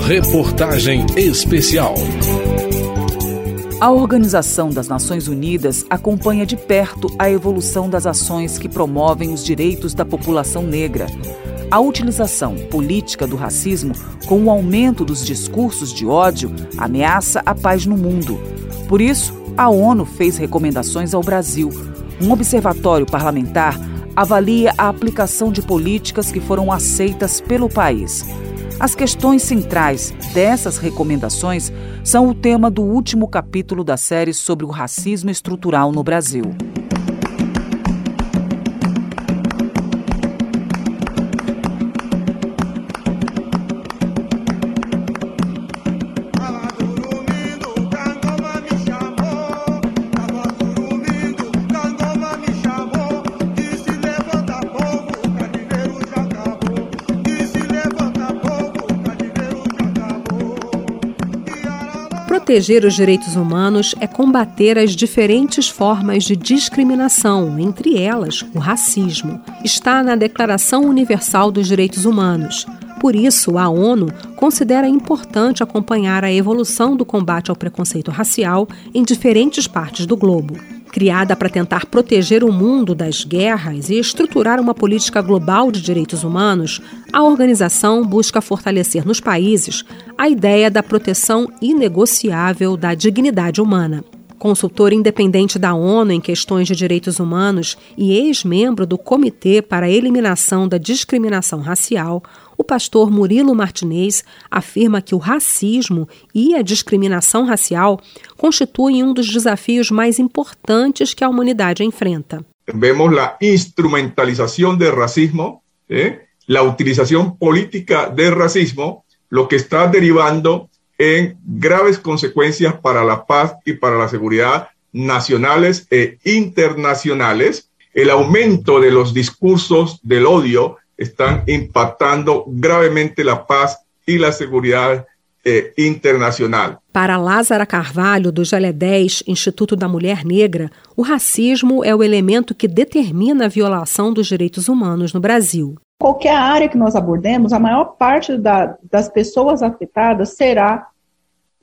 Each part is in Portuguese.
Reportagem Especial. A Organização das Nações Unidas acompanha de perto a evolução das ações que promovem os direitos da população negra. A utilização política do racismo, com o aumento dos discursos de ódio, ameaça a paz no mundo. Por isso, a ONU fez recomendações ao Brasil. Um observatório parlamentar avalia a aplicação de políticas que foram aceitas pelo país. As questões centrais dessas recomendações são o tema do último capítulo da série sobre o racismo estrutural no Brasil. Proteger os direitos humanos é combater as diferentes formas de discriminação, entre elas o racismo. Está na Declaração Universal dos Direitos Humanos. Por isso, a ONU considera importante acompanhar a evolução do combate ao preconceito racial em diferentes partes do globo. Criada para tentar proteger o mundo das guerras e estruturar uma política global de direitos humanos, a organização busca fortalecer nos países a ideia da proteção inegociável da dignidade humana. Consultor independente da ONU em questões de direitos humanos e ex-membro do Comitê para a Eliminação da Discriminação Racial, o pastor Murilo Martinez afirma que o racismo e a discriminação racial constituem um dos desafios mais importantes que a humanidade enfrenta. Vemos a instrumentalização do racismo, ¿eh? a utilização política do racismo, lo que está derivando em graves consequências para a paz e para a segurança nacionales e internacionales, el aumento de los discursos del odio están impactando gravemente la paz y la seguridad eh, internacional. Para Lázara Carvalho, do Jalé 10, Instituto da Mulher Negra, o racismo é o elemento que determina a violação dos direitos humanos no Brasil. Qualquer área que nós abordemos, a maior parte da, das pessoas afetadas será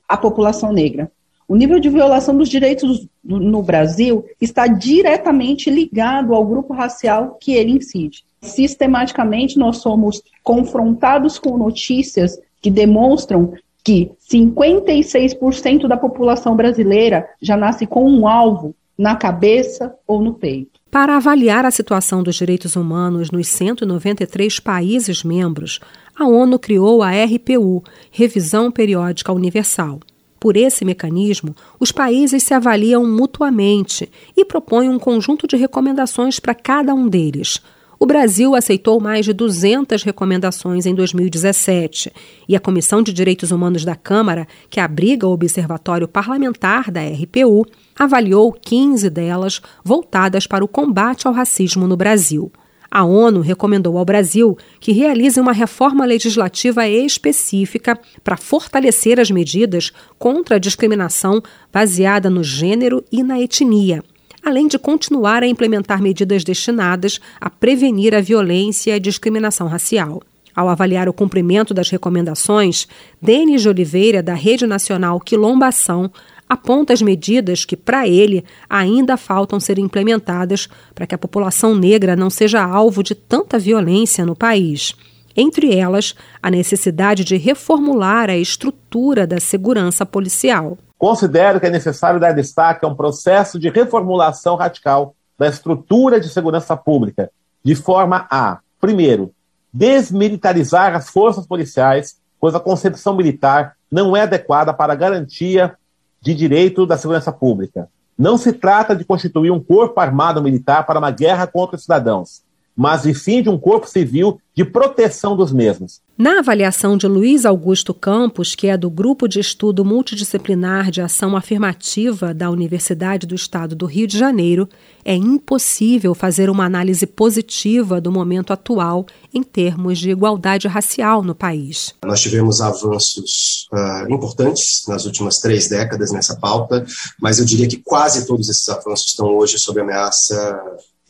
a população negra. O nível de violação dos direitos no Brasil está diretamente ligado ao grupo racial que ele incide. Sistematicamente, nós somos confrontados com notícias que demonstram que 56% da população brasileira já nasce com um alvo na cabeça ou no peito. Para avaliar a situação dos direitos humanos nos 193 países membros, a ONU criou a RPU Revisão Periódica Universal. Por esse mecanismo, os países se avaliam mutuamente e propõem um conjunto de recomendações para cada um deles. O Brasil aceitou mais de 200 recomendações em 2017 e a Comissão de Direitos Humanos da Câmara, que abriga o Observatório Parlamentar da RPU, avaliou 15 delas voltadas para o combate ao racismo no Brasil. A ONU recomendou ao Brasil que realize uma reforma legislativa específica para fortalecer as medidas contra a discriminação baseada no gênero e na etnia, além de continuar a implementar medidas destinadas a prevenir a violência e a discriminação racial. Ao avaliar o cumprimento das recomendações, Denis de Oliveira, da Rede Nacional Quilombação, aponta as medidas que, para ele, ainda faltam ser implementadas para que a população negra não seja alvo de tanta violência no país. Entre elas, a necessidade de reformular a estrutura da segurança policial. Considero que é necessário dar destaque a um processo de reformulação radical da estrutura de segurança pública, de forma a, primeiro, desmilitarizar as forças policiais, pois a concepção militar não é adequada para a garantia de direito da segurança pública. Não se trata de constituir um corpo armado militar para uma guerra contra os cidadãos, mas e sim de um corpo civil de proteção dos mesmos. Na avaliação de Luiz Augusto Campos, que é do Grupo de Estudo Multidisciplinar de Ação Afirmativa da Universidade do Estado do Rio de Janeiro, é impossível fazer uma análise positiva do momento atual em termos de igualdade racial no país. Nós tivemos avanços uh, importantes nas últimas três décadas nessa pauta, mas eu diria que quase todos esses avanços estão hoje sob ameaça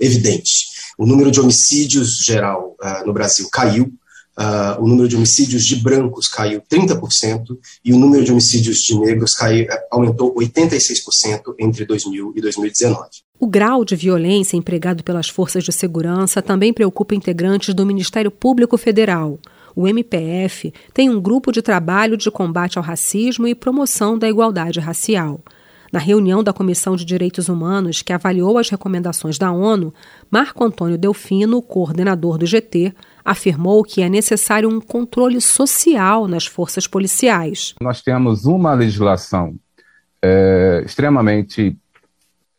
evidente. O número de homicídios geral uh, no Brasil caiu uh, o número de homicídios de brancos caiu 30% e o número de homicídios de negros caiu, aumentou 86% entre 2000 e 2019. O grau de violência empregado pelas forças de segurança também preocupa integrantes do Ministério Público Federal. O MPF tem um grupo de trabalho de combate ao racismo e promoção da igualdade racial. Na reunião da Comissão de Direitos Humanos, que avaliou as recomendações da ONU, Marco Antônio Delfino, coordenador do GT, afirmou que é necessário um controle social nas forças policiais. Nós temos uma legislação é, extremamente.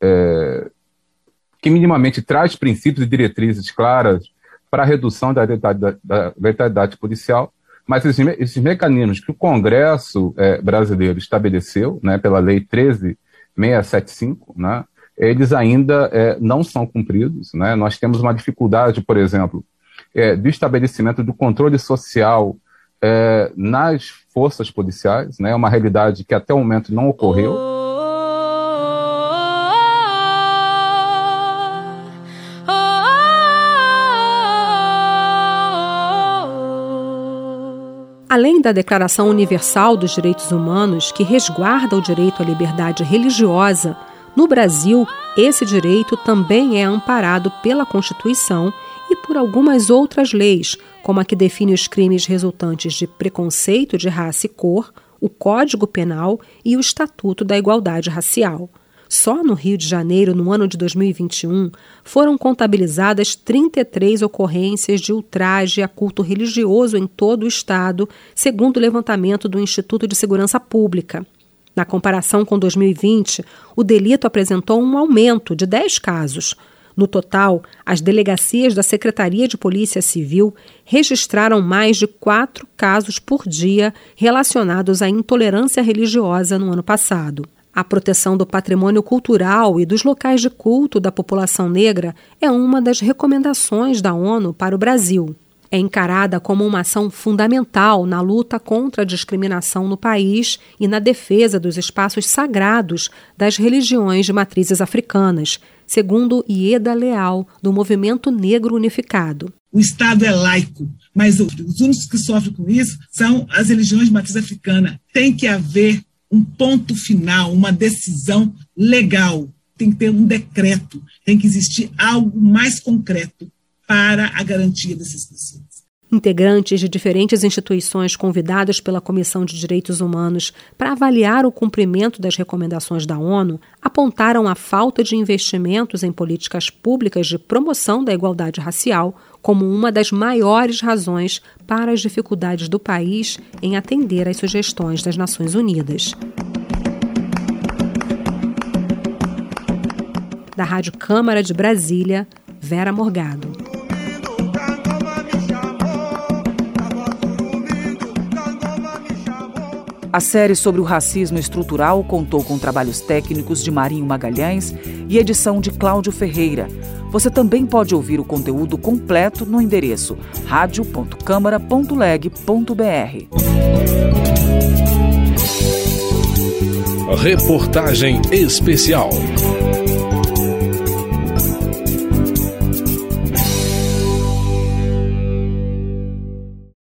É, que minimamente traz princípios e diretrizes claras para a redução da letalidade, policial, mas esses, esses, mecanismos que o Congresso é, brasileiro estabeleceu, né, pela Lei 13675, né, eles ainda é, não são cumpridos. Né? Nós temos uma dificuldade, por exemplo, é, do estabelecimento do controle social é, nas forças policiais, né? É uma realidade que até o momento não ocorreu. Além da Declaração Universal dos Direitos Humanos, que resguarda o direito à liberdade religiosa, no Brasil, esse direito também é amparado pela Constituição e por algumas outras leis, como a que define os crimes resultantes de preconceito de raça e cor, o Código Penal e o Estatuto da Igualdade Racial. Só no Rio de Janeiro, no ano de 2021, foram contabilizadas 33 ocorrências de ultraje a culto religioso em todo o estado, segundo o levantamento do Instituto de Segurança Pública. Na comparação com 2020, o delito apresentou um aumento de 10 casos. No total, as delegacias da Secretaria de Polícia Civil registraram mais de quatro casos por dia relacionados à intolerância religiosa no ano passado. A proteção do patrimônio cultural e dos locais de culto da população negra é uma das recomendações da ONU para o Brasil. É encarada como uma ação fundamental na luta contra a discriminação no país e na defesa dos espaços sagrados das religiões de matrizes africanas, segundo Ieda Leal, do Movimento Negro Unificado. O Estado é laico, mas os únicos que sofrem com isso são as religiões de matriz africana. Tem que haver um ponto final, uma decisão legal. Tem que ter um decreto, tem que existir algo mais concreto para a garantia dessas pessoas. Integrantes de diferentes instituições convidadas pela Comissão de Direitos Humanos para avaliar o cumprimento das recomendações da ONU apontaram a falta de investimentos em políticas públicas de promoção da igualdade racial como uma das maiores razões para as dificuldades do país em atender às sugestões das Nações Unidas. Da Rádio Câmara de Brasília, Vera Morgado. A série sobre o racismo estrutural contou com trabalhos técnicos de Marinho Magalhães e edição de Cláudio Ferreira. Você também pode ouvir o conteúdo completo no endereço radio.câmara.leg.br. Reportagem especial.